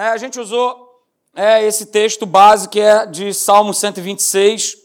É, a gente usou é, esse texto base que é de Salmo 126.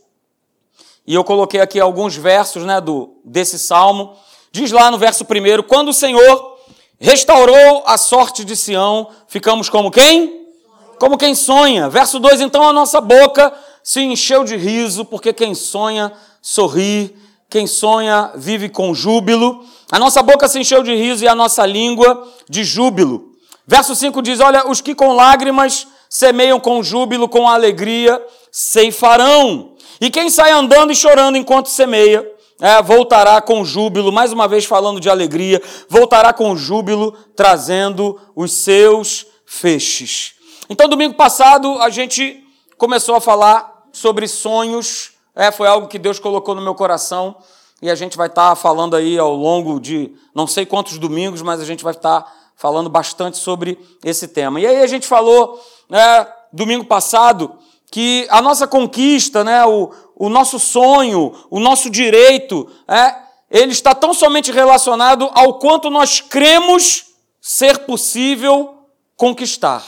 E eu coloquei aqui alguns versos né, do, desse salmo. Diz lá no verso primeiro: Quando o Senhor restaurou a sorte de Sião, ficamos como quem? Como quem sonha. Verso 2: Então a nossa boca se encheu de riso, porque quem sonha sorri, quem sonha vive com júbilo. A nossa boca se encheu de riso e a nossa língua de júbilo. Verso 5 diz: Olha, os que com lágrimas semeiam com júbilo, com alegria, ceifarão. E quem sai andando e chorando enquanto semeia, é, voltará com júbilo, mais uma vez falando de alegria, voltará com júbilo, trazendo os seus feixes. Então, domingo passado, a gente começou a falar sobre sonhos, é, foi algo que Deus colocou no meu coração, e a gente vai estar tá falando aí ao longo de não sei quantos domingos, mas a gente vai estar tá falando bastante sobre esse tema. E aí a gente falou, né, domingo passado, que a nossa conquista, né, o, o nosso sonho, o nosso direito, é, ele está tão somente relacionado ao quanto nós cremos ser possível conquistar.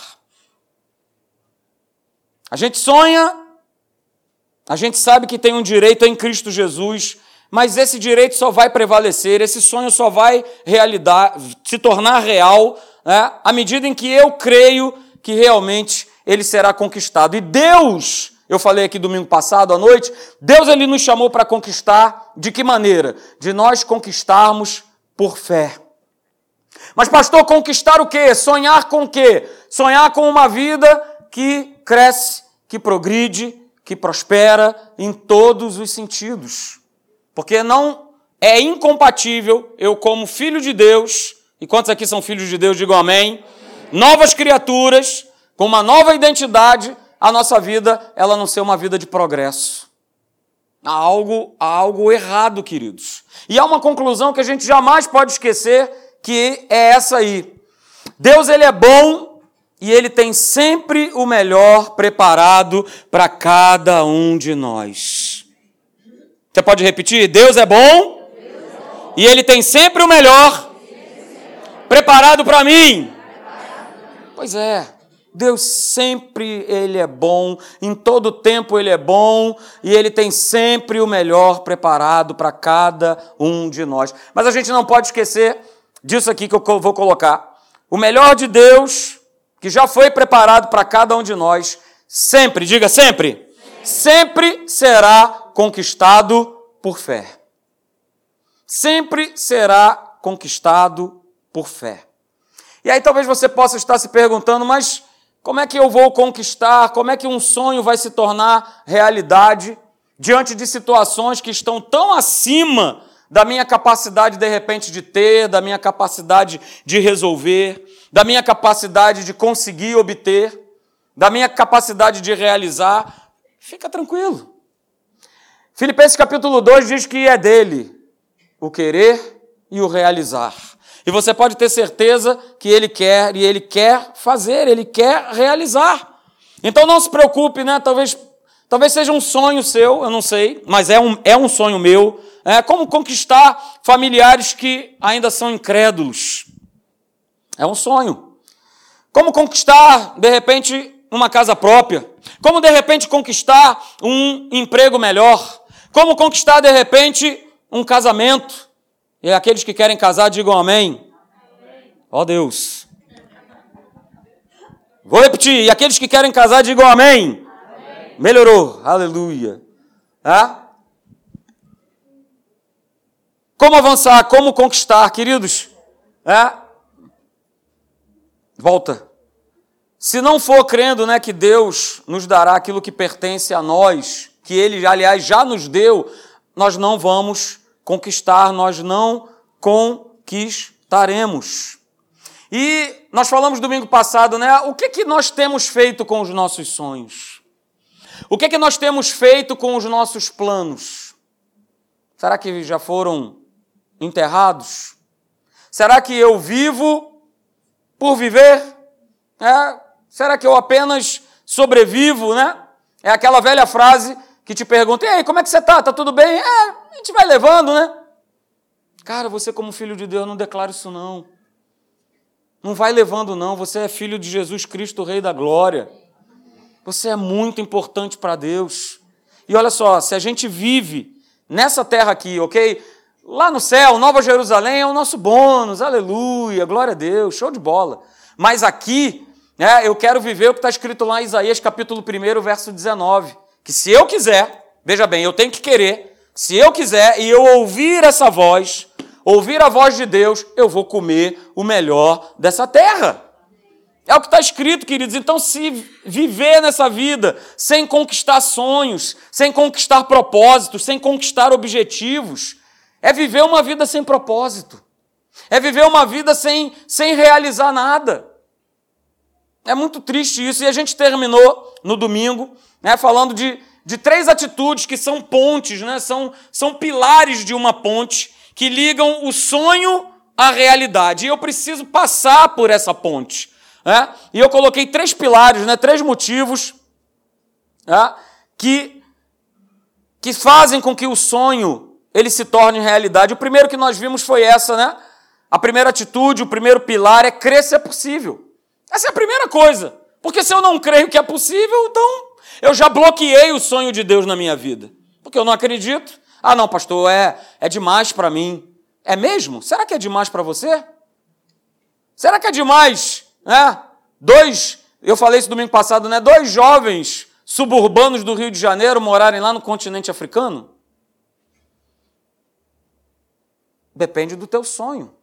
A gente sonha, a gente sabe que tem um direito em Cristo Jesus, mas esse direito só vai prevalecer, esse sonho só vai se tornar real né, à medida em que eu creio que realmente ele será conquistado. E Deus, eu falei aqui domingo passado à noite, Deus ele nos chamou para conquistar de que maneira? De nós conquistarmos por fé. Mas pastor, conquistar o quê? Sonhar com o quê? Sonhar com uma vida que cresce, que progride, que prospera em todos os sentidos. Porque não é incompatível eu como filho de Deus, e quantos aqui são filhos de Deus, digam amém, novas criaturas, com uma nova identidade, a nossa vida ela não ser uma vida de progresso. Há algo, há algo errado, queridos. E há uma conclusão que a gente jamais pode esquecer, que é essa aí. Deus ele é bom e ele tem sempre o melhor preparado para cada um de nós. Você pode repetir? Deus é bom, e ele tem sempre o melhor preparado para mim. Pois é. Deus sempre ele é bom, em todo tempo ele é bom e ele tem sempre o melhor preparado para cada um de nós. Mas a gente não pode esquecer disso aqui que eu vou colocar. O melhor de Deus, que já foi preparado para cada um de nós, sempre, diga sempre, sempre será conquistado por fé. Sempre será conquistado por fé. E aí talvez você possa estar se perguntando, mas como é que eu vou conquistar? Como é que um sonho vai se tornar realidade diante de situações que estão tão acima da minha capacidade, de repente, de ter, da minha capacidade de resolver, da minha capacidade de conseguir obter, da minha capacidade de realizar? Fica tranquilo. Filipenses capítulo 2 diz que é dele o querer e o realizar. E você pode ter certeza que ele quer e ele quer fazer, ele quer realizar. Então não se preocupe, né? Talvez, talvez seja um sonho seu, eu não sei, mas é um, é um sonho meu. É como conquistar familiares que ainda são incrédulos. É um sonho. Como conquistar, de repente, uma casa própria. Como, de repente, conquistar um emprego melhor. Como conquistar, de repente, um casamento. E aqueles que querem casar, digam amém. Ó oh, Deus. Vou repetir. E aqueles que querem casar, digam amém. amém. Melhorou. Aleluia. Ah? Como avançar? Como conquistar, queridos? É? Volta. Se não for crendo né, que Deus nos dará aquilo que pertence a nós, que Ele, aliás, já nos deu, nós não vamos conquistar, nós não conquistaremos. E nós falamos domingo passado, né? O que, que nós temos feito com os nossos sonhos? O que, que nós temos feito com os nossos planos? Será que já foram enterrados? Será que eu vivo por viver? É? Será que eu apenas sobrevivo, né? É aquela velha frase que te pergunta: "E aí, como é que você tá? Tá tudo bem?" É, a gente vai levando, né? Cara, você como filho de Deus não declara isso não. Não vai levando, não. Você é filho de Jesus Cristo, Rei da Glória. Você é muito importante para Deus. E olha só, se a gente vive nessa terra aqui, ok? Lá no céu, Nova Jerusalém é o nosso bônus, aleluia, glória a Deus, show de bola. Mas aqui, né, eu quero viver o que está escrito lá em Isaías capítulo 1, verso 19. Que se eu quiser, veja bem, eu tenho que querer, se eu quiser e eu ouvir essa voz, ouvir a voz de Deus, eu vou comer o melhor dessa terra. É o que está escrito, queridos. Então, se viver nessa vida sem conquistar sonhos, sem conquistar propósitos, sem conquistar objetivos, é viver uma vida sem propósito. É viver uma vida sem, sem realizar nada. É muito triste isso. E a gente terminou no domingo né, falando de, de três atitudes que são pontes, né, são, são pilares de uma ponte que ligam o sonho à realidade. E eu preciso passar por essa ponte. Né? E eu coloquei três pilares, né, três motivos né, que, que fazem com que o sonho ele se torne realidade. O primeiro que nós vimos foi essa, né? A primeira atitude, o primeiro pilar é crer se é possível. Essa é a primeira coisa. Porque se eu não creio que é possível, então eu já bloqueei o sonho de Deus na minha vida. Porque eu não acredito. Ah, não, pastor, é, é demais para mim. É mesmo? Será que é demais para você? Será que é demais né? Dois, eu falei isso domingo passado, né? Dois jovens suburbanos do Rio de Janeiro morarem lá no continente africano? Depende do teu sonho,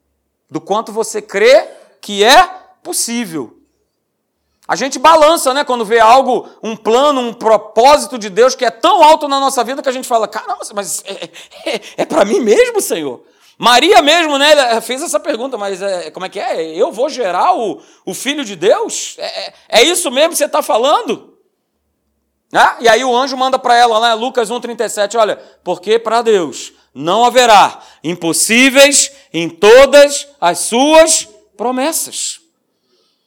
do quanto você crê que é possível. A gente balança, né, quando vê algo, um plano, um propósito de Deus que é tão alto na nossa vida que a gente fala: caramba, mas é, é, é para mim mesmo, Senhor? Maria mesmo, né, fez essa pergunta, mas é, como é que é? Eu vou gerar o, o Filho de Deus? É, é, é isso mesmo que você está falando? Ah, e aí o anjo manda para ela lá, Lucas 1,37, olha, porque para Deus não haverá impossíveis em todas as suas promessas.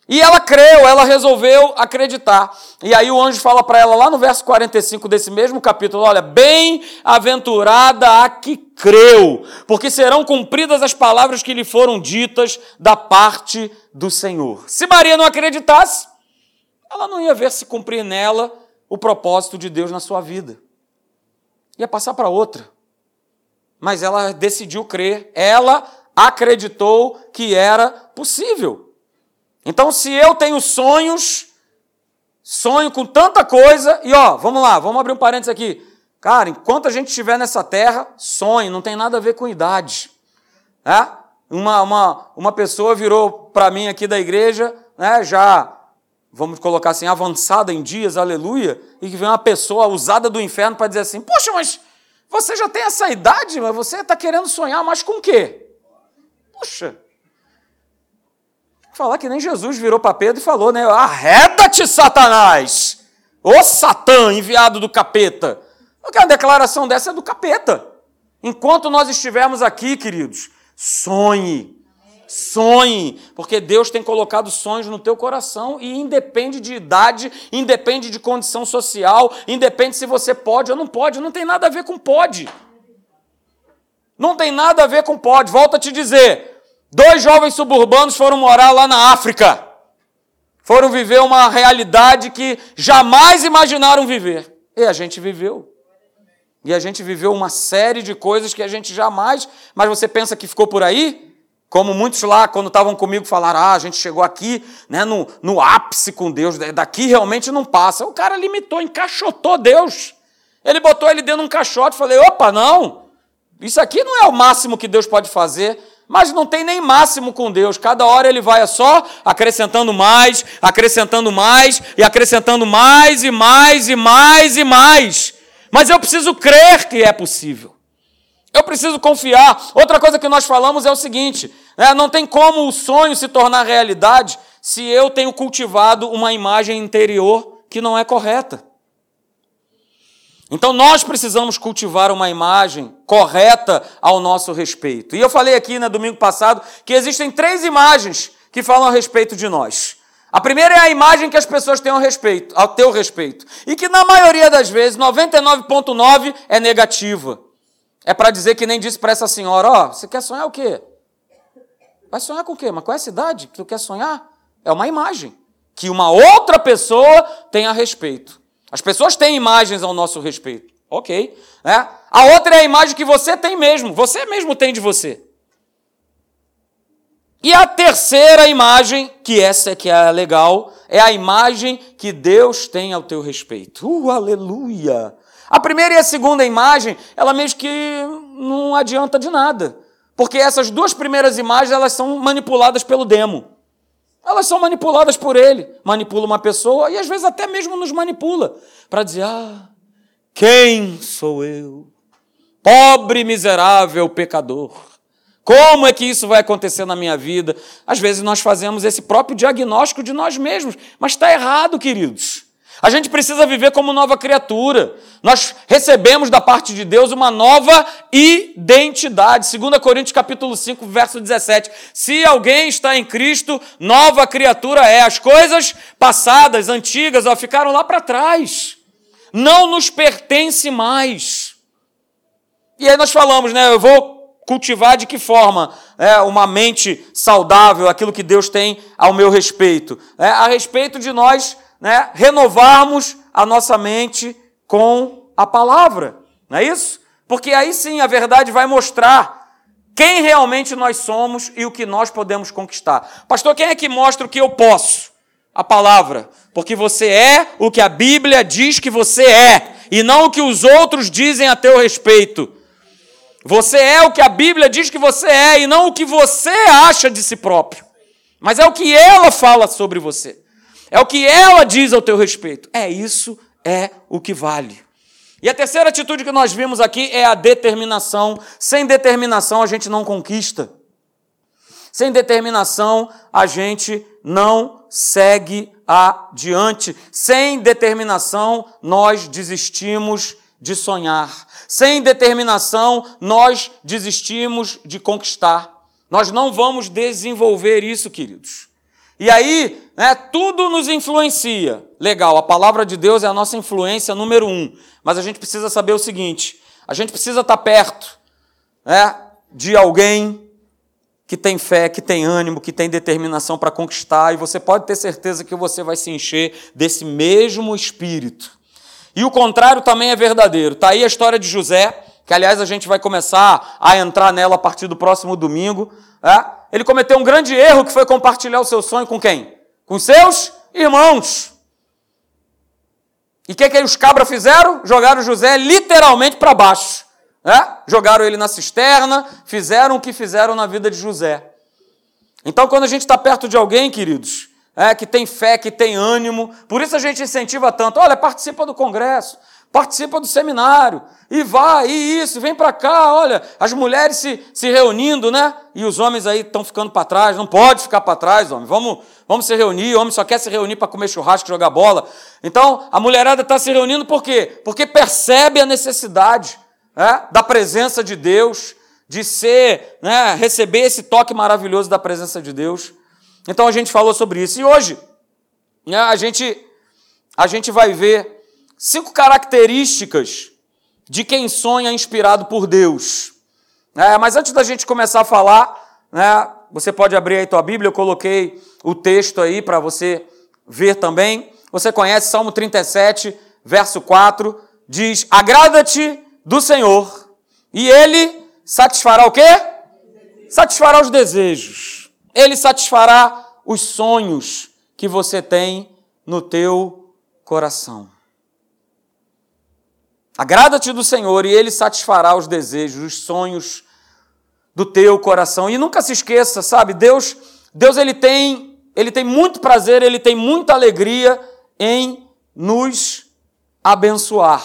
E ela creu, ela resolveu acreditar. E aí o anjo fala para ela lá no verso 45 desse mesmo capítulo: Olha, bem-aventurada a que creu, porque serão cumpridas as palavras que lhe foram ditas da parte do Senhor. Se Maria não acreditasse, ela não ia ver se cumprir nela o propósito de Deus na sua vida. Ia passar para outra. Mas ela decidiu crer, ela acreditou que era possível. Então, se eu tenho sonhos, sonho com tanta coisa, e ó, vamos lá, vamos abrir um parênteses aqui. Cara, enquanto a gente estiver nessa terra, sonho, não tem nada a ver com idade. Né? Uma, uma, uma pessoa virou para mim aqui da igreja, né, já, vamos colocar assim, avançada em dias, aleluia, e que vem uma pessoa usada do inferno para dizer assim: Poxa, mas você já tem essa idade, mas você está querendo sonhar mais com o quê? Poxa, Falar que nem Jesus virou para Pedro e falou, né? Arreda-te, Satanás! Ô Satã, enviado do capeta! Porque a declaração dessa é do capeta. Enquanto nós estivermos aqui, queridos, sonhe. Sonhe, porque Deus tem colocado sonhos no teu coração e independe de idade, independe de condição social, independe se você pode ou não pode, não tem nada a ver com pode. Não tem nada a ver com pode. Volto a te dizer, Dois jovens suburbanos foram morar lá na África. Foram viver uma realidade que jamais imaginaram viver. E a gente viveu. E a gente viveu uma série de coisas que a gente jamais. Mas você pensa que ficou por aí? Como muitos lá, quando estavam comigo, falaram: ah, a gente chegou aqui né, no, no ápice com Deus, daqui realmente não passa. O cara limitou, encaixotou Deus. Ele botou ele dentro de um caixote. Falei: opa, não. Isso aqui não é o máximo que Deus pode fazer mas não tem nem máximo com Deus. Cada hora ele vai só acrescentando mais, acrescentando mais e acrescentando mais e mais e mais e mais. Mas eu preciso crer que é possível. Eu preciso confiar. Outra coisa que nós falamos é o seguinte: né, não tem como o sonho se tornar realidade se eu tenho cultivado uma imagem interior que não é correta. Então nós precisamos cultivar uma imagem correta ao nosso respeito. E eu falei aqui no né, domingo passado que existem três imagens que falam a respeito de nós. A primeira é a imagem que as pessoas têm ao respeito, ao teu respeito, e que na maioria das vezes, 99.9 é negativa. É para dizer que nem disse para essa senhora, ó, oh, você quer sonhar o quê? Vai sonhar com o quê? Mas qual é a cidade que tu quer sonhar? É uma imagem que uma outra pessoa tem a respeito. As pessoas têm imagens ao nosso respeito. Ok. Né? A outra é a imagem que você tem mesmo. Você mesmo tem de você. E a terceira imagem, que essa é que é legal, é a imagem que Deus tem ao teu respeito. Uh, aleluia! A primeira e a segunda imagem, ela mesmo que não adianta de nada. Porque essas duas primeiras imagens, elas são manipuladas pelo demo. Elas são manipuladas por ele. Manipula uma pessoa e às vezes até mesmo nos manipula. Para dizer, ah, quem sou eu? Pobre, miserável pecador. Como é que isso vai acontecer na minha vida? Às vezes nós fazemos esse próprio diagnóstico de nós mesmos, mas está errado, queridos. A gente precisa viver como nova criatura. Nós recebemos da parte de Deus uma nova identidade. 2 Coríntios capítulo 5, verso 17. Se alguém está em Cristo, nova criatura é. As coisas passadas, antigas, ó, ficaram lá para trás. Não nos pertence mais. E aí nós falamos, né? Eu vou cultivar de que forma é, uma mente saudável, aquilo que Deus tem ao meu respeito. É, a respeito de nós né, renovarmos a nossa mente com a palavra, não é isso? Porque aí sim a verdade vai mostrar quem realmente nós somos e o que nós podemos conquistar. Pastor, quem é que mostra o que eu posso? A palavra. Porque você é o que a Bíblia diz que você é, e não o que os outros dizem a teu respeito. Você é o que a Bíblia diz que você é, e não o que você acha de si próprio. Mas é o que ela fala sobre você. É o que ela diz ao teu respeito. É isso, é o que vale. E a terceira atitude que nós vimos aqui é a determinação. Sem determinação a gente não conquista. Sem determinação a gente não segue adiante. Sem determinação nós desistimos de sonhar. Sem determinação nós desistimos de conquistar. Nós não vamos desenvolver isso, queridos. E aí, né, tudo nos influencia. Legal, a palavra de Deus é a nossa influência número um. Mas a gente precisa saber o seguinte: a gente precisa estar perto né, de alguém que tem fé, que tem ânimo, que tem determinação para conquistar, e você pode ter certeza que você vai se encher desse mesmo espírito. E o contrário também é verdadeiro. Está aí a história de José, que aliás a gente vai começar a entrar nela a partir do próximo domingo. É? Ele cometeu um grande erro que foi compartilhar o seu sonho com quem? Com seus irmãos. E o que, que os cabras fizeram? Jogaram José literalmente para baixo. É? Jogaram ele na cisterna, fizeram o que fizeram na vida de José. Então, quando a gente está perto de alguém, queridos, é, que tem fé, que tem ânimo, por isso a gente incentiva tanto. Olha, participa do congresso, participa do seminário, e vai, e isso, vem para cá, olha, as mulheres se, se reunindo, né? E os homens aí estão ficando para trás, não pode ficar para trás, homem, vamos, vamos se reunir, o homem só quer se reunir para comer churrasco, jogar bola. Então, a mulherada está se reunindo por quê? Porque percebe a necessidade né, da presença de Deus, de ser, né, receber esse toque maravilhoso da presença de Deus. Então, a gente falou sobre isso. E hoje, né, a, gente, a gente vai ver cinco características de quem sonha inspirado por Deus. É, mas antes da gente começar a falar, né, você pode abrir aí tua Bíblia, eu coloquei o texto aí para você ver também. Você conhece Salmo 37, verso 4, diz: Agrada-te do Senhor, e Ele satisfará o quê? Satisfará os desejos. Ele satisfará os sonhos que você tem no teu coração. Agrada-te do Senhor e Ele satisfará os desejos, os sonhos do teu coração. E nunca se esqueça, sabe? Deus, Deus ele tem, ele tem muito prazer, ele tem muita alegria em nos abençoar.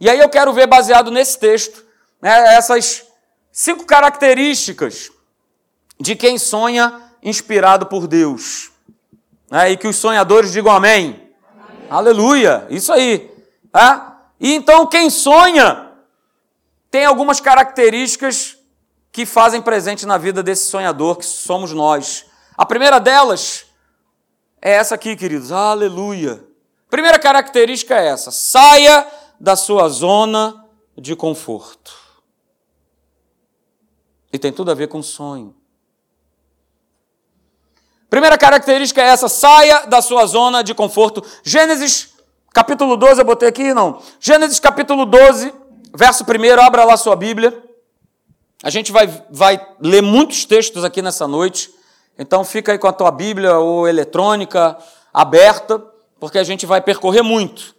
E aí eu quero ver baseado nesse texto, né, essas cinco características de quem sonha inspirado por Deus. Né, e que os sonhadores digam amém. amém. Aleluia! Isso aí. É? E então quem sonha tem algumas características que fazem presente na vida desse sonhador que somos nós. A primeira delas é essa aqui, queridos. Aleluia. Primeira característica é essa: saia da sua zona de conforto. E tem tudo a ver com sonho. Primeira característica é essa: saia da sua zona de conforto. Gênesis capítulo 12, eu botei aqui, não. Gênesis capítulo 12, verso 1, abra lá sua Bíblia. A gente vai, vai ler muitos textos aqui nessa noite, então fica aí com a tua Bíblia ou eletrônica aberta, porque a gente vai percorrer muito.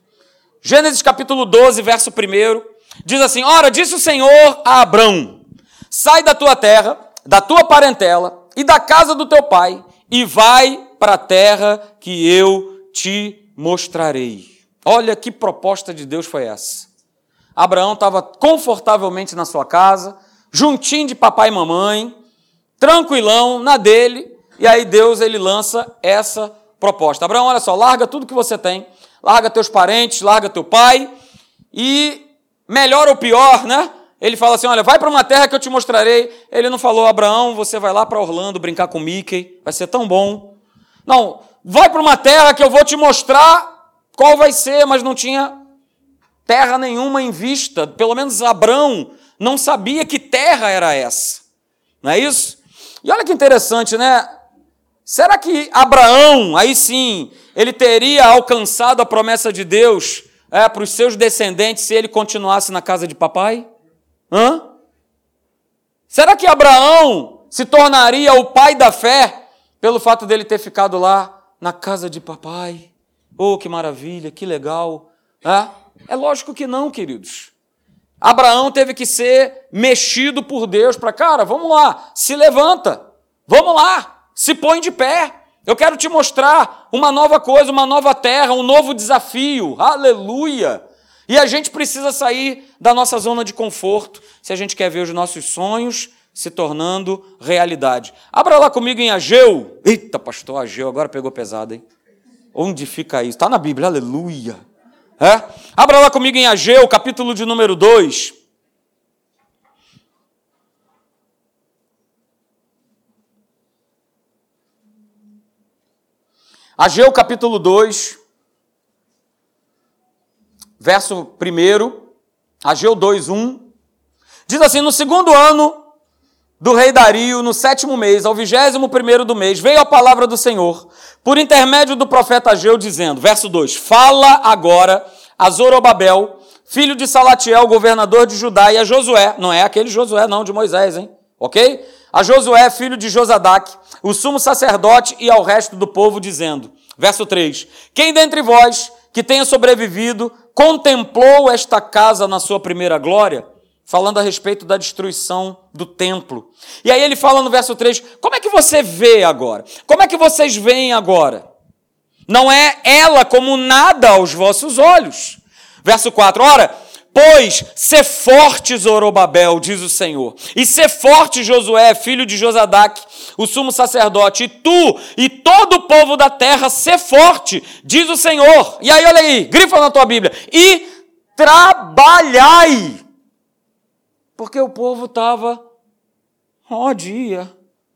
Gênesis capítulo 12, verso 1, diz assim: Ora, disse o Senhor a Abrão: Sai da tua terra, da tua parentela e da casa do teu pai, e vai para a terra que eu te mostrarei. Olha que proposta de Deus foi essa. Abraão estava confortavelmente na sua casa, juntinho de papai e mamãe, tranquilão na dele, e aí Deus ele lança essa proposta. Abraão, olha só, larga tudo que você tem, larga teus parentes, larga teu pai, e melhor ou pior, né? Ele fala assim: olha, vai para uma terra que eu te mostrarei. Ele não falou, Abraão, você vai lá para Orlando brincar com Mickey, vai ser tão bom. Não, vai para uma terra que eu vou te mostrar qual vai ser, mas não tinha terra nenhuma em vista. Pelo menos Abraão não sabia que terra era essa. Não é isso? E olha que interessante, né? Será que Abraão, aí sim, ele teria alcançado a promessa de Deus é, para os seus descendentes se ele continuasse na casa de papai? Hã? Será que Abraão se tornaria o pai da fé pelo fato dele ter ficado lá na casa de papai? Oh, que maravilha, que legal. É, é lógico que não, queridos. Abraão teve que ser mexido por Deus para, cara, vamos lá, se levanta, vamos lá, se põe de pé. Eu quero te mostrar uma nova coisa, uma nova terra, um novo desafio. Aleluia! E a gente precisa sair da nossa zona de conforto se a gente quer ver os nossos sonhos se tornando realidade. Abra lá comigo em Ageu. Eita, pastor, Ageu, agora pegou pesado, hein? Onde fica isso? Está na Bíblia, aleluia. É? Abra lá comigo em Ageu, capítulo de número 2. Ageu, capítulo 2, verso 1, Ageu 2, 1. Diz assim: No segundo ano do rei Dario, no sétimo mês, ao vigésimo primeiro do mês, veio a palavra do Senhor, por intermédio do profeta Ageu, dizendo, verso 2, Fala agora a Zorobabel, filho de Salatiel, governador de Judá, e a Josué, não é aquele Josué não, de Moisés, hein? Ok? A Josué, filho de Josadac, o sumo sacerdote, e ao resto do povo, dizendo, verso 3, Quem dentre vós, que tenha sobrevivido, contemplou esta casa na sua primeira glória? Falando a respeito da destruição do templo. E aí ele fala no verso 3: como é que você vê agora? Como é que vocês veem agora? Não é ela como nada aos vossos olhos. Verso 4: ora, Pois, ser forte, Zorobabel, diz o Senhor, e ser forte, Josué, filho de Josadac, o sumo sacerdote, e tu e todo o povo da terra, ser forte, diz o Senhor. E aí, olha aí, grifa na tua Bíblia, e trabalhai porque o povo estava, ó oh, dia,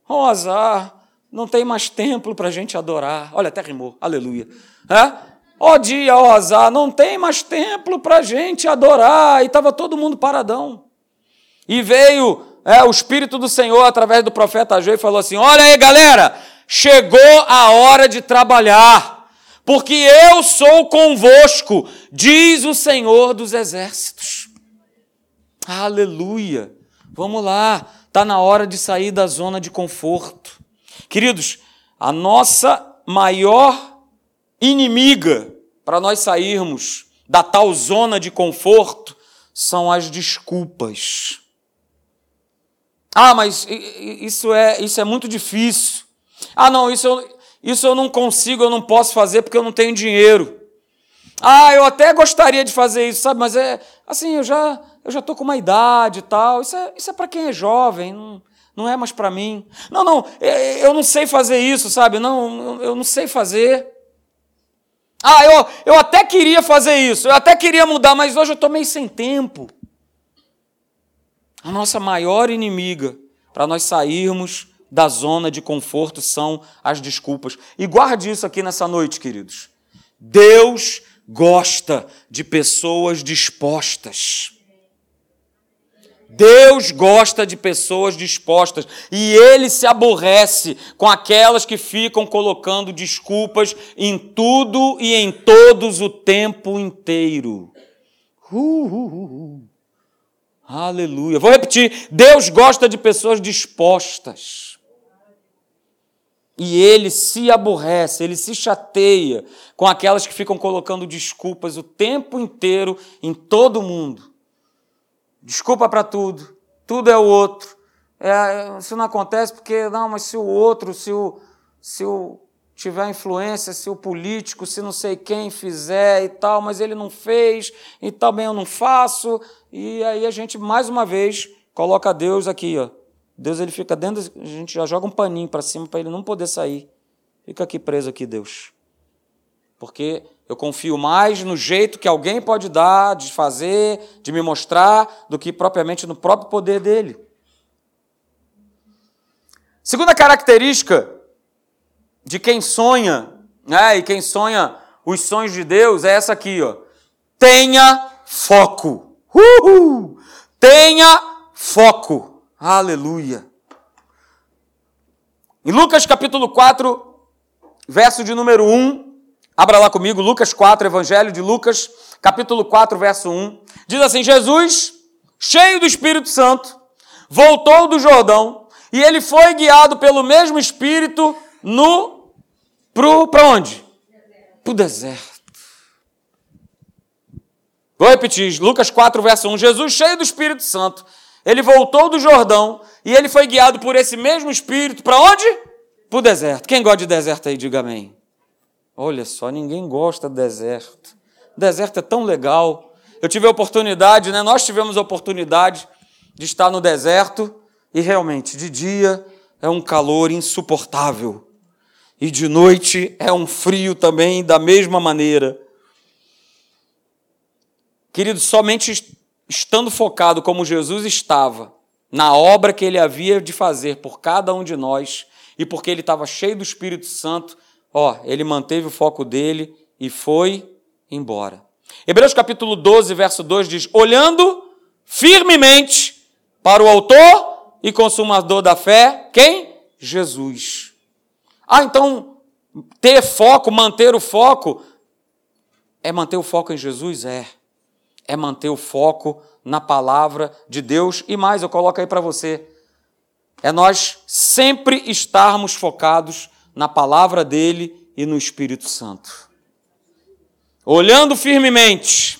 ó oh, azar, não tem mais templo para a gente adorar. Olha, até rimou, aleluia. É? Ó oh, dia, ó azar, não tem mais templo para a gente adorar. E estava todo mundo paradão. E veio é, o Espírito do Senhor através do profeta Ageu e falou assim: Olha aí, galera, chegou a hora de trabalhar, porque eu sou convosco, diz o Senhor dos Exércitos. Aleluia! Vamos lá, está na hora de sair da zona de conforto. Queridos, a nossa maior inimiga para nós sairmos da tal zona de conforto são as desculpas. Ah, mas isso é, isso é muito difícil. Ah, não, isso eu, isso eu não consigo, eu não posso fazer porque eu não tenho dinheiro. Ah, eu até gostaria de fazer isso, sabe? Mas é assim, eu já eu já estou com uma idade e tal. Isso é, isso é para quem é jovem, não, não é mais para mim. Não, não, é, eu não sei fazer isso, sabe? Não, eu não sei fazer. Ah, eu, eu até queria fazer isso, eu até queria mudar, mas hoje eu estou meio sem tempo. A nossa maior inimiga para nós sairmos da zona de conforto são as desculpas. E guarde isso aqui nessa noite, queridos. Deus gosta de pessoas dispostas. Deus gosta de pessoas dispostas e ele se aborrece com aquelas que ficam colocando desculpas em tudo e em todos o tempo inteiro. Uh, uh, uh, Aleluia. Vou repetir: Deus gosta de pessoas dispostas. E ele se aborrece, ele se chateia com aquelas que ficam colocando desculpas o tempo inteiro em todo mundo. Desculpa para tudo, tudo é o outro. É, isso não acontece porque, não, mas se o outro, se o, se o tiver influência, se o político, se não sei quem fizer e tal, mas ele não fez e também eu não faço. E aí a gente, mais uma vez, coloca Deus aqui, ó. Deus ele fica dentro, a gente já joga um paninho para cima para ele não poder sair. Fica aqui preso aqui, Deus. Porque eu confio mais no jeito que alguém pode dar, de fazer, de me mostrar, do que propriamente no próprio poder dele. Segunda característica de quem sonha, né, e quem sonha os sonhos de Deus é essa aqui, ó. Tenha foco. Uhul! Tenha foco. Aleluia. Em Lucas capítulo 4, verso de número 1, abra lá comigo, Lucas 4, Evangelho de Lucas, capítulo 4, verso 1. Diz assim: Jesus, cheio do Espírito Santo, voltou do Jordão e ele foi guiado pelo mesmo Espírito no para onde? Para o deserto. Vou repetir, Lucas 4, verso 1. Jesus, cheio do Espírito Santo, ele voltou do Jordão e ele foi guiado por esse mesmo Espírito para onde? Para o deserto. Quem gosta de deserto aí, diga amém. Olha só, ninguém gosta de deserto. O deserto é tão legal. Eu tive a oportunidade, né? Nós tivemos a oportunidade de estar no deserto e realmente, de dia é um calor insuportável e de noite é um frio também da mesma maneira. Querido, somente estando focado como Jesus estava na obra que ele havia de fazer por cada um de nós e porque ele estava cheio do Espírito Santo, ó, ele manteve o foco dele e foi embora. Hebreus capítulo 12, verso 2 diz: Olhando firmemente para o Autor e Consumador da fé, quem? Jesus ah, então ter foco, manter o foco, é manter o foco em Jesus? É. É manter o foco na palavra de Deus. E mais, eu coloco aí para você. É nós sempre estarmos focados na palavra dele e no Espírito Santo. Olhando firmemente.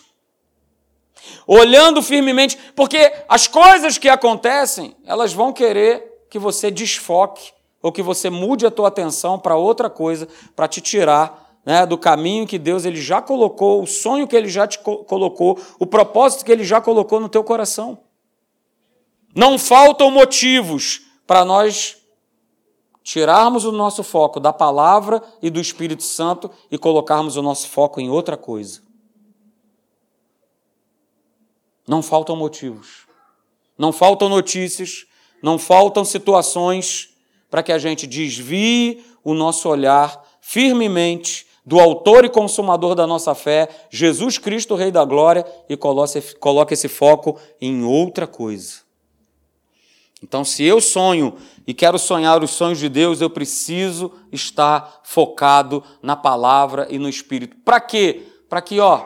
Olhando firmemente, porque as coisas que acontecem, elas vão querer que você desfoque ou que você mude a tua atenção para outra coisa, para te tirar né, do caminho que Deus ele já colocou, o sonho que ele já te colocou, o propósito que ele já colocou no teu coração. Não faltam motivos para nós tirarmos o nosso foco da palavra e do Espírito Santo e colocarmos o nosso foco em outra coisa. Não faltam motivos, não faltam notícias, não faltam situações para que a gente desvie o nosso olhar firmemente do autor e consumador da nossa fé, Jesus Cristo, Rei da Glória, e coloque esse foco em outra coisa. Então, se eu sonho e quero sonhar os sonhos de Deus, eu preciso estar focado na palavra e no Espírito. Para quê? Para que, ó,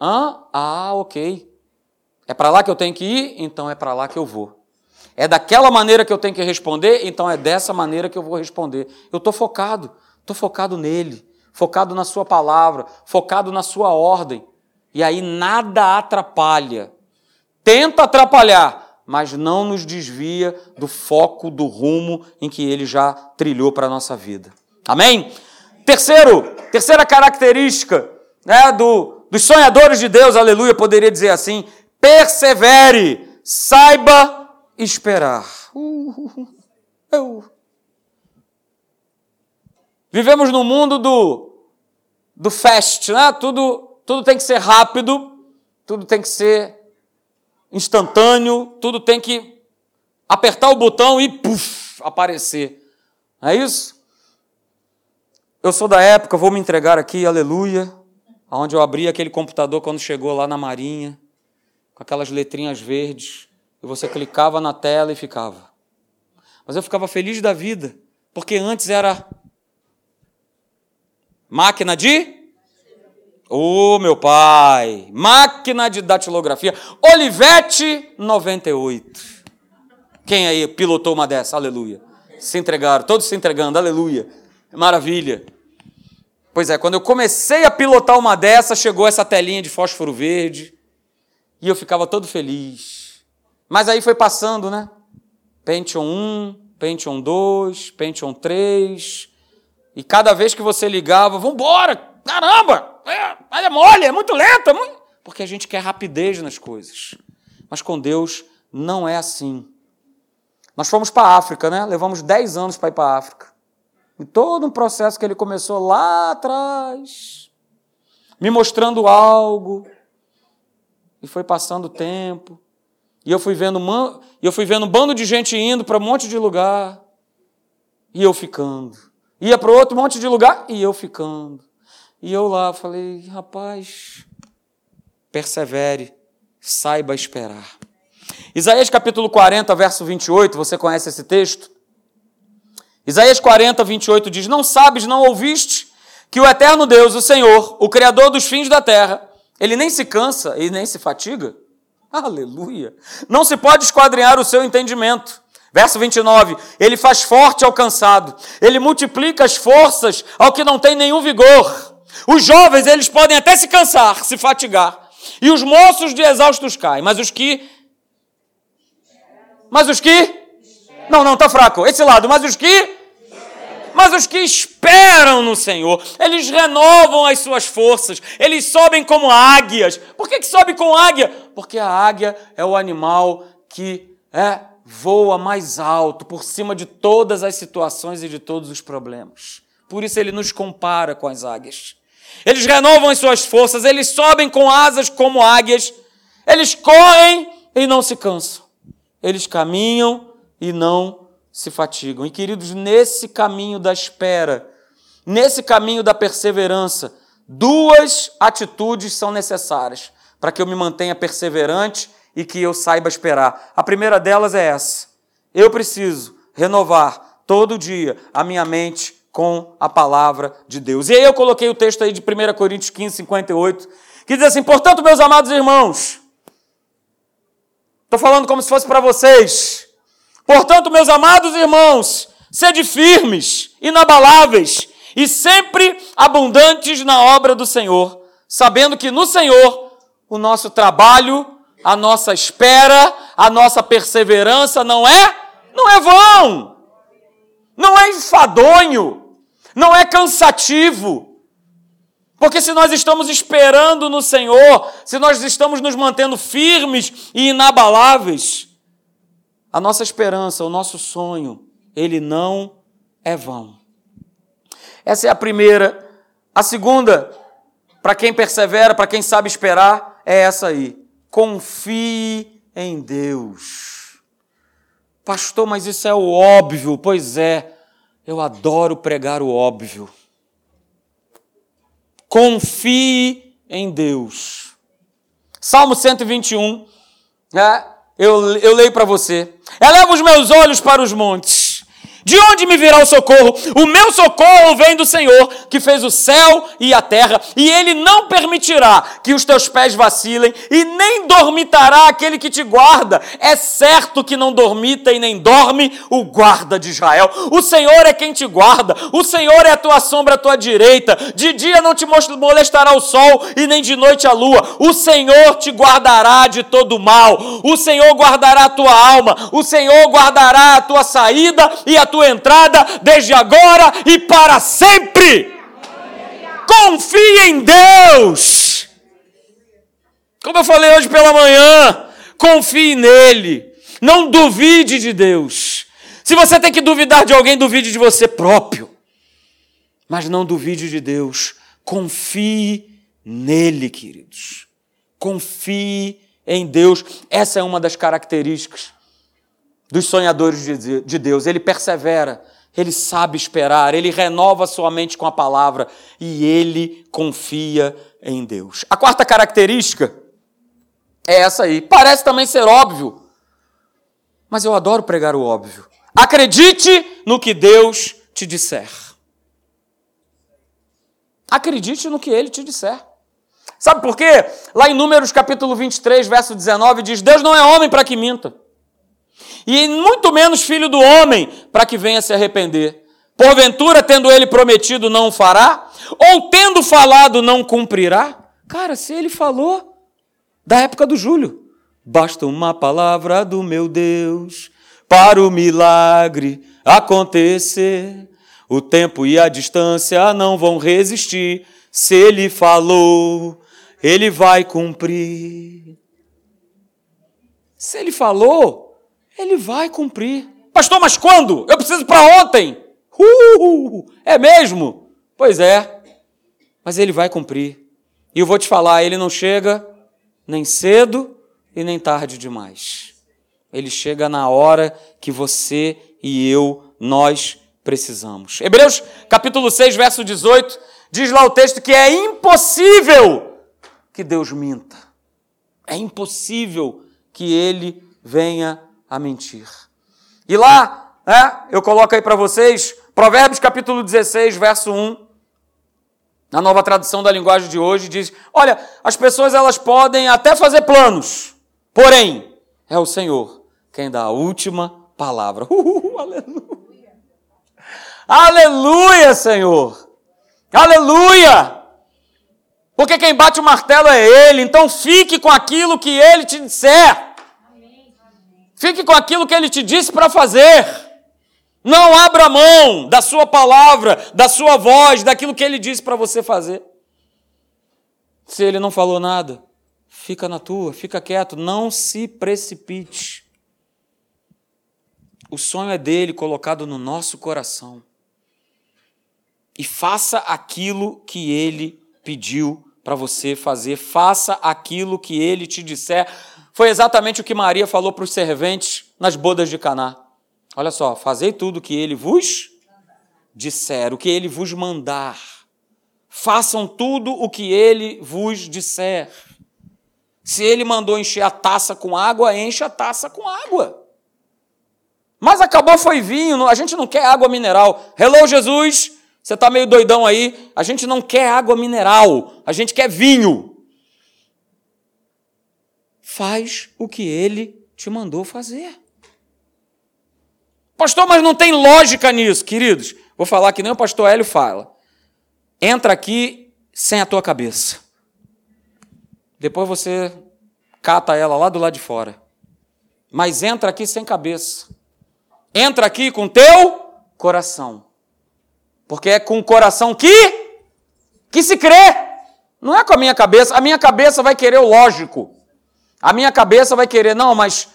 ah, ah, ok. É para lá que eu tenho que ir? Então é para lá que eu vou. É daquela maneira que eu tenho que responder, então é dessa maneira que eu vou responder. Eu estou focado, estou focado nele, focado na sua palavra, focado na sua ordem. E aí nada atrapalha. Tenta atrapalhar, mas não nos desvia do foco, do rumo em que ele já trilhou para a nossa vida. Amém? Terceiro, terceira característica né, do, dos sonhadores de Deus, aleluia, poderia dizer assim: persevere, saiba esperar. Uh, uh, Vivemos no mundo do, do fast, né? Tudo, tudo tem que ser rápido, tudo tem que ser instantâneo, tudo tem que apertar o botão e puff, aparecer. Não é isso? Eu sou da época, vou me entregar aqui, aleluia, onde eu abri aquele computador quando chegou lá na Marinha, com aquelas letrinhas verdes e você clicava na tela e ficava. Mas eu ficava feliz da vida, porque antes era máquina de Ô oh, meu pai, máquina de datilografia, Olivete 98. Quem aí pilotou uma dessa? Aleluia. Se entregaram, todos se entregando, aleluia. Maravilha. Pois é, quando eu comecei a pilotar uma dessa, chegou essa telinha de fósforo verde e eu ficava todo feliz. Mas aí foi passando, né? Pentium 1, Pentium 2, Pentium 3. E cada vez que você ligava, vambora, caramba, é, é mole, é muito lento, é muito... porque a gente quer rapidez nas coisas. Mas com Deus não é assim. Nós fomos para a África, né? Levamos 10 anos para ir para a África. E todo um processo que ele começou lá atrás, me mostrando algo, e foi passando o tempo. E eu fui vendo, eu fui vendo um bando de gente indo para um monte de lugar, e eu ficando. Ia para outro monte de lugar, e eu ficando. E eu lá falei, rapaz, persevere, saiba esperar. Isaías capítulo 40, verso 28, você conhece esse texto? Isaías 40, 28 diz: Não sabes, não ouviste que o eterno Deus, o Senhor, o Criador dos fins da terra, ele nem se cansa e nem se fatiga? Aleluia! Não se pode esquadrinhar o seu entendimento. Verso 29, ele faz forte ao cansado, ele multiplica as forças ao que não tem nenhum vigor. Os jovens, eles podem até se cansar, se fatigar. E os moços de exaustos caem. Mas os que. Mas os que. Não, não, está fraco. Esse lado. Mas os que. Mas os que esperam no Senhor, eles renovam as suas forças, eles sobem como águias. Por que, que sobe com águia? Porque a águia é o animal que é, voa mais alto, por cima de todas as situações e de todos os problemas. Por isso ele nos compara com as águias. Eles renovam as suas forças, eles sobem com asas como águias, eles correm e não se cansam, eles caminham e não se fatigam. E queridos, nesse caminho da espera, nesse caminho da perseverança, duas atitudes são necessárias para que eu me mantenha perseverante e que eu saiba esperar. A primeira delas é essa: eu preciso renovar todo dia a minha mente com a palavra de Deus. E aí eu coloquei o texto aí de 1 Coríntios 15, 58, que diz assim: Portanto, meus amados irmãos, estou falando como se fosse para vocês. Portanto, meus amados irmãos, sede firmes, inabaláveis e sempre abundantes na obra do Senhor, sabendo que no Senhor o nosso trabalho, a nossa espera, a nossa perseverança não é, não é vão, não é enfadonho, não é cansativo. Porque se nós estamos esperando no Senhor, se nós estamos nos mantendo firmes e inabaláveis, a nossa esperança, o nosso sonho, ele não é vão. Essa é a primeira. A segunda, para quem persevera, para quem sabe esperar, é essa aí. Confie em Deus. Pastor, mas isso é o óbvio. Pois é, eu adoro pregar o óbvio. Confie em Deus. Salmo 121, né? eu, eu leio para você. Eleva os meus olhos para os montes de onde me virá o socorro? O meu socorro vem do Senhor, que fez o céu e a terra, e ele não permitirá que os teus pés vacilem, e nem dormitará aquele que te guarda. É certo que não dormita e nem dorme o guarda de Israel. O Senhor é quem te guarda, o Senhor é a tua sombra à tua direita. De dia não te molestará o sol, e nem de noite a lua. O Senhor te guardará de todo mal, o Senhor guardará a tua alma, o Senhor guardará a tua saída e a tua entrada desde agora e para sempre. Confie em Deus. Como eu falei hoje pela manhã, confie nele. Não duvide de Deus. Se você tem que duvidar de alguém, duvide de você próprio. Mas não duvide de Deus. Confie nele, queridos. Confie em Deus. Essa é uma das características dos sonhadores de Deus. Ele persevera, ele sabe esperar, ele renova sua mente com a palavra e ele confia em Deus. A quarta característica é essa aí. Parece também ser óbvio, Mas eu adoro pregar o óbvio. Acredite no que Deus te disser. Acredite no que ele te disser. Sabe por quê? Lá em Números capítulo 23, verso 19, diz: Deus não é homem para que minta, e muito menos filho do homem para que venha se arrepender. Porventura, tendo ele prometido, não o fará? Ou tendo falado, não cumprirá? Cara, se ele falou, da época do Júlio, basta uma palavra do meu Deus para o milagre acontecer. O tempo e a distância não vão resistir. Se ele falou, ele vai cumprir. Se ele falou, ele vai cumprir. Pastor, mas quando? Eu preciso para ontem. Uh, é mesmo? Pois é. Mas ele vai cumprir. E eu vou te falar, ele não chega nem cedo e nem tarde demais. Ele chega na hora que você e eu, nós precisamos. Hebreus capítulo 6, verso 18, diz lá o texto que é impossível que Deus minta. É impossível que ele venha a mentir. E lá, né, eu coloco aí para vocês, Provérbios capítulo 16, verso 1. Na nova tradução da linguagem de hoje diz: "Olha, as pessoas elas podem até fazer planos, porém é o Senhor quem dá a última palavra." Uh, aleluia. Aleluia, Senhor. Aleluia! Porque quem bate o martelo é Ele, então fique com aquilo que Ele te disser. Fique com aquilo que Ele te disse para fazer. Não abra mão da sua palavra, da sua voz, daquilo que Ele disse para você fazer. Se Ele não falou nada, fica na tua, fica quieto, não se precipite. O sonho é dele colocado no nosso coração. E faça aquilo que ele pediu para você fazer, faça aquilo que ele te disser. Foi exatamente o que Maria falou para os serventes nas bodas de Caná. Olha só, fazei tudo o que ele vos disser, o que ele vos mandar. Façam tudo o que ele vos disser. Se ele mandou encher a taça com água, enche a taça com água. Mas acabou foi vinho, a gente não quer água mineral. Hello, Jesus! Você está meio doidão aí? A gente não quer água mineral, a gente quer vinho. Faz o que ele te mandou fazer. Pastor, mas não tem lógica nisso, queridos. Vou falar que nem o pastor Hélio fala. Entra aqui sem a tua cabeça. Depois você cata ela lá do lado de fora. Mas entra aqui sem cabeça. Entra aqui com teu coração. Porque é com o coração que que se crê. Não é com a minha cabeça. A minha cabeça vai querer o lógico. A minha cabeça vai querer, não, mas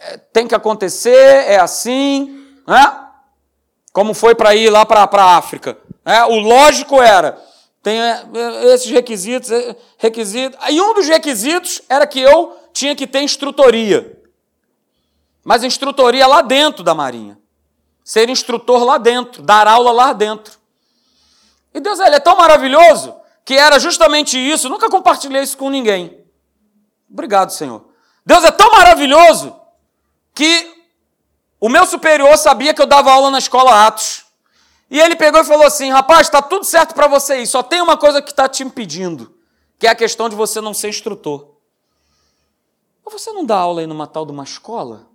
é, tem que acontecer, é assim, né? Como foi para ir lá para a África. Né? O lógico era, tem é, esses requisitos, é, requisitos. E um dos requisitos era que eu tinha que ter instrutoria. Mas instrutoria lá dentro da Marinha. Ser instrutor lá dentro, dar aula lá dentro. E Deus ele é tão maravilhoso que era justamente isso. Nunca compartilhei isso com ninguém. Obrigado, Senhor. Deus é tão maravilhoso que o meu superior sabia que eu dava aula na escola Atos. E ele pegou e falou assim: rapaz, está tudo certo para você aí, só tem uma coisa que está te impedindo, que é a questão de você não ser instrutor. Você não dá aula aí numa tal de uma escola?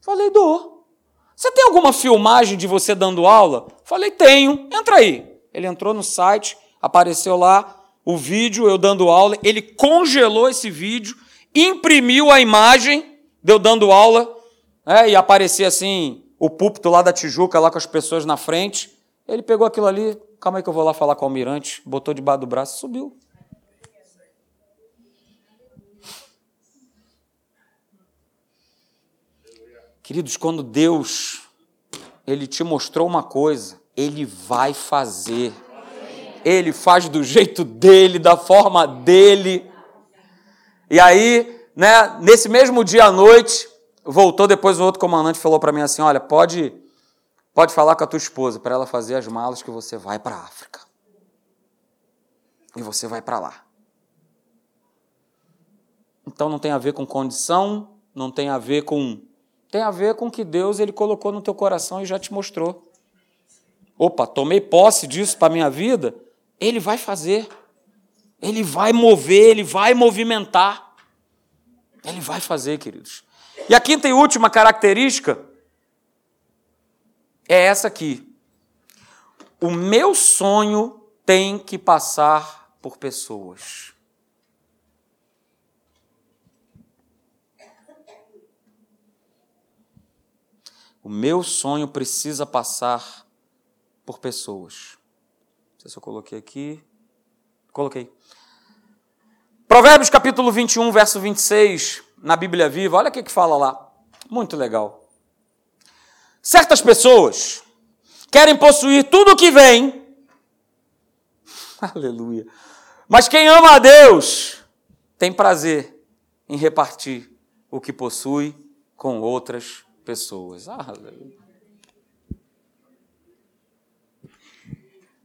Falei, dou. Você tem alguma filmagem de você dando aula? Falei, tenho. Entra aí. Ele entrou no site, apareceu lá o vídeo, eu dando aula, ele congelou esse vídeo, imprimiu a imagem de eu dando aula, né, e aparecia assim, o púlpito lá da Tijuca, lá com as pessoas na frente. Ele pegou aquilo ali, calma aí que eu vou lá falar com o almirante, botou debaixo do braço e subiu. Queridos, quando Deus ele te mostrou uma coisa, ele vai fazer. Ele faz do jeito dele, da forma dele. E aí, né, nesse mesmo dia à noite, voltou depois o outro comandante falou para mim assim: "Olha, pode pode falar com a tua esposa para ela fazer as malas que você vai para a África. E você vai para lá." Então não tem a ver com condição, não tem a ver com tem a ver com o que Deus ele colocou no teu coração e já te mostrou. Opa, tomei posse disso para minha vida, ele vai fazer. Ele vai mover, ele vai movimentar. Ele vai fazer, queridos. E a quinta e última característica é essa aqui. O meu sonho tem que passar por pessoas. O meu sonho precisa passar por pessoas. Não sei se eu coloquei aqui. Coloquei. Provérbios capítulo 21, verso 26, na Bíblia Viva, olha o que, que fala lá. Muito legal. Certas pessoas querem possuir tudo o que vem. Aleluia. Mas quem ama a Deus tem prazer em repartir o que possui com outras pessoas. Aleluia.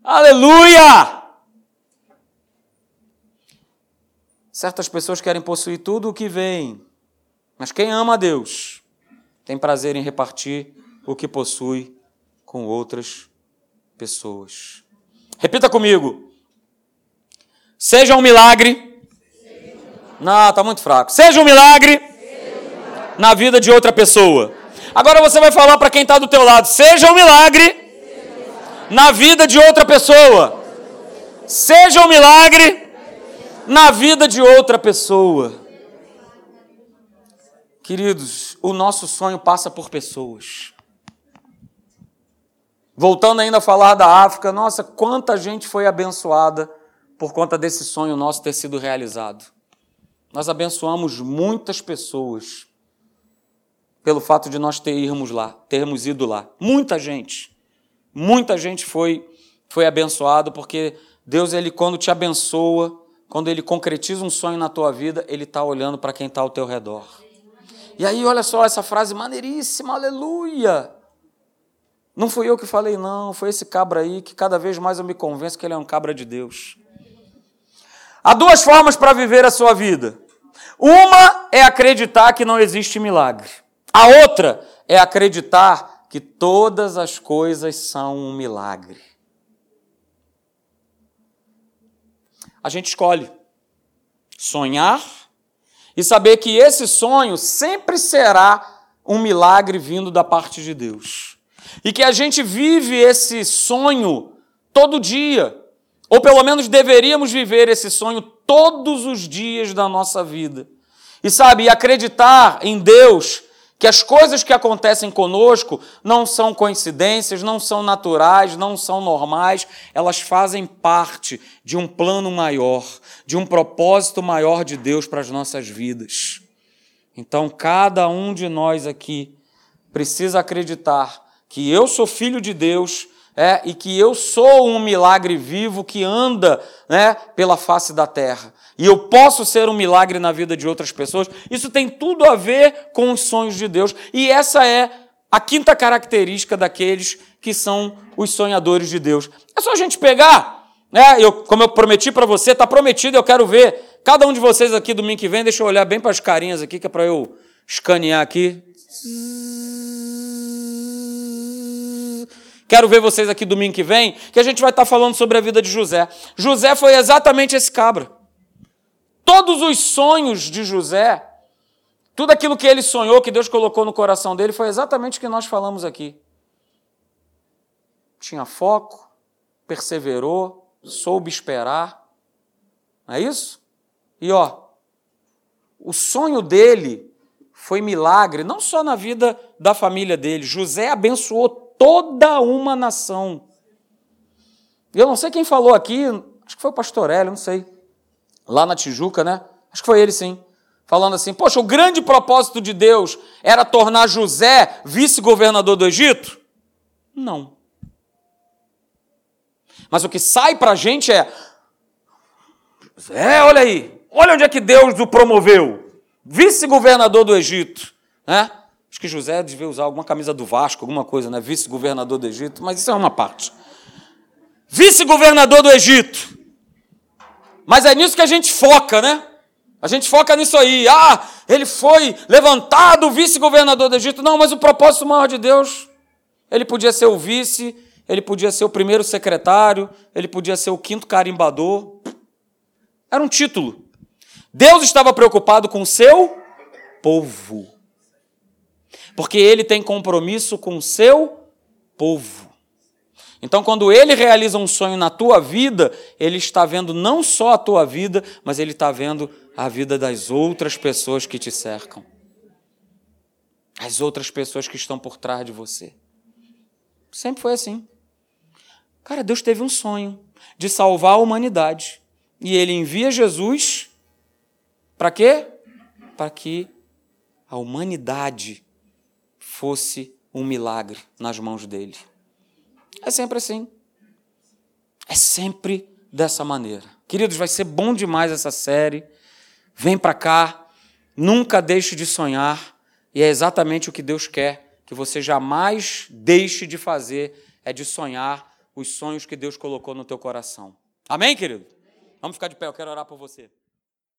Aleluia! Certas pessoas querem possuir tudo o que vem, mas quem ama a Deus tem prazer em repartir o que possui com outras pessoas. Repita comigo. Seja um milagre. Não, está muito fraco. Seja um milagre na vida de outra pessoa. Agora você vai falar para quem está do teu lado: seja um milagre na vida de outra pessoa. Seja um milagre na vida de outra pessoa. Queridos, o nosso sonho passa por pessoas. Voltando ainda a falar da África, nossa, quanta gente foi abençoada por conta desse sonho nosso ter sido realizado. Nós abençoamos muitas pessoas pelo fato de nós termos lá, termos ido lá. Muita gente, muita gente foi foi abençoado porque Deus ele quando te abençoa, quando ele concretiza um sonho na tua vida, ele está olhando para quem está ao teu redor. E aí olha só essa frase maneiríssima, aleluia. Não fui eu que falei não, foi esse cabra aí que cada vez mais eu me convenço que ele é um cabra de Deus. Há duas formas para viver a sua vida. Uma é acreditar que não existe milagre. A outra é acreditar que todas as coisas são um milagre. A gente escolhe sonhar e saber que esse sonho sempre será um milagre vindo da parte de Deus. E que a gente vive esse sonho todo dia, ou pelo menos deveríamos viver esse sonho todos os dias da nossa vida. E sabe, acreditar em Deus que as coisas que acontecem conosco não são coincidências, não são naturais, não são normais, elas fazem parte de um plano maior, de um propósito maior de Deus para as nossas vidas. Então, cada um de nós aqui precisa acreditar que eu sou filho de Deus é, e que eu sou um milagre vivo que anda né, pela face da terra e eu posso ser um milagre na vida de outras pessoas, isso tem tudo a ver com os sonhos de Deus. E essa é a quinta característica daqueles que são os sonhadores de Deus. É só a gente pegar, né? Eu, como eu prometi para você, está prometido, eu quero ver. Cada um de vocês aqui domingo que vem, deixa eu olhar bem para as carinhas aqui, que é para eu escanear aqui. Quero ver vocês aqui domingo que vem, que a gente vai estar tá falando sobre a vida de José. José foi exatamente esse cabra. Todos os sonhos de José, tudo aquilo que ele sonhou, que Deus colocou no coração dele, foi exatamente o que nós falamos aqui. Tinha foco, perseverou, soube esperar. Não é isso? E ó, o sonho dele foi milagre, não só na vida da família dele. José abençoou toda uma nação. Eu não sei quem falou aqui, acho que foi o pastor Hélio, não sei lá na Tijuca, né? Acho que foi ele sim. Falando assim: Poxa, o grande propósito de Deus era tornar José vice-governador do Egito? Não. Mas o que sai para a gente é: José, olha aí, olha onde é que Deus o promoveu. Vice-governador do Egito. Né? Acho que José devia usar alguma camisa do Vasco, alguma coisa, né? Vice-governador do Egito, mas isso é uma parte. Vice-governador do Egito. Mas é nisso que a gente foca, né? A gente foca nisso aí. Ah, ele foi levantado vice-governador do Egito. Não, mas o propósito maior de Deus, ele podia ser o vice, ele podia ser o primeiro secretário, ele podia ser o quinto carimbador. Era um título. Deus estava preocupado com o seu povo. Porque ele tem compromisso com o seu povo. Então, quando ele realiza um sonho na tua vida, ele está vendo não só a tua vida, mas ele está vendo a vida das outras pessoas que te cercam. As outras pessoas que estão por trás de você. Sempre foi assim. Cara, Deus teve um sonho de salvar a humanidade. E ele envia Jesus para quê? Para que a humanidade fosse um milagre nas mãos dele. É sempre assim. É sempre dessa maneira. Queridos, vai ser bom demais essa série. Vem para cá, nunca deixe de sonhar, e é exatamente o que Deus quer que você jamais deixe de fazer, é de sonhar os sonhos que Deus colocou no teu coração. Amém, querido? Vamos ficar de pé, eu quero orar por você.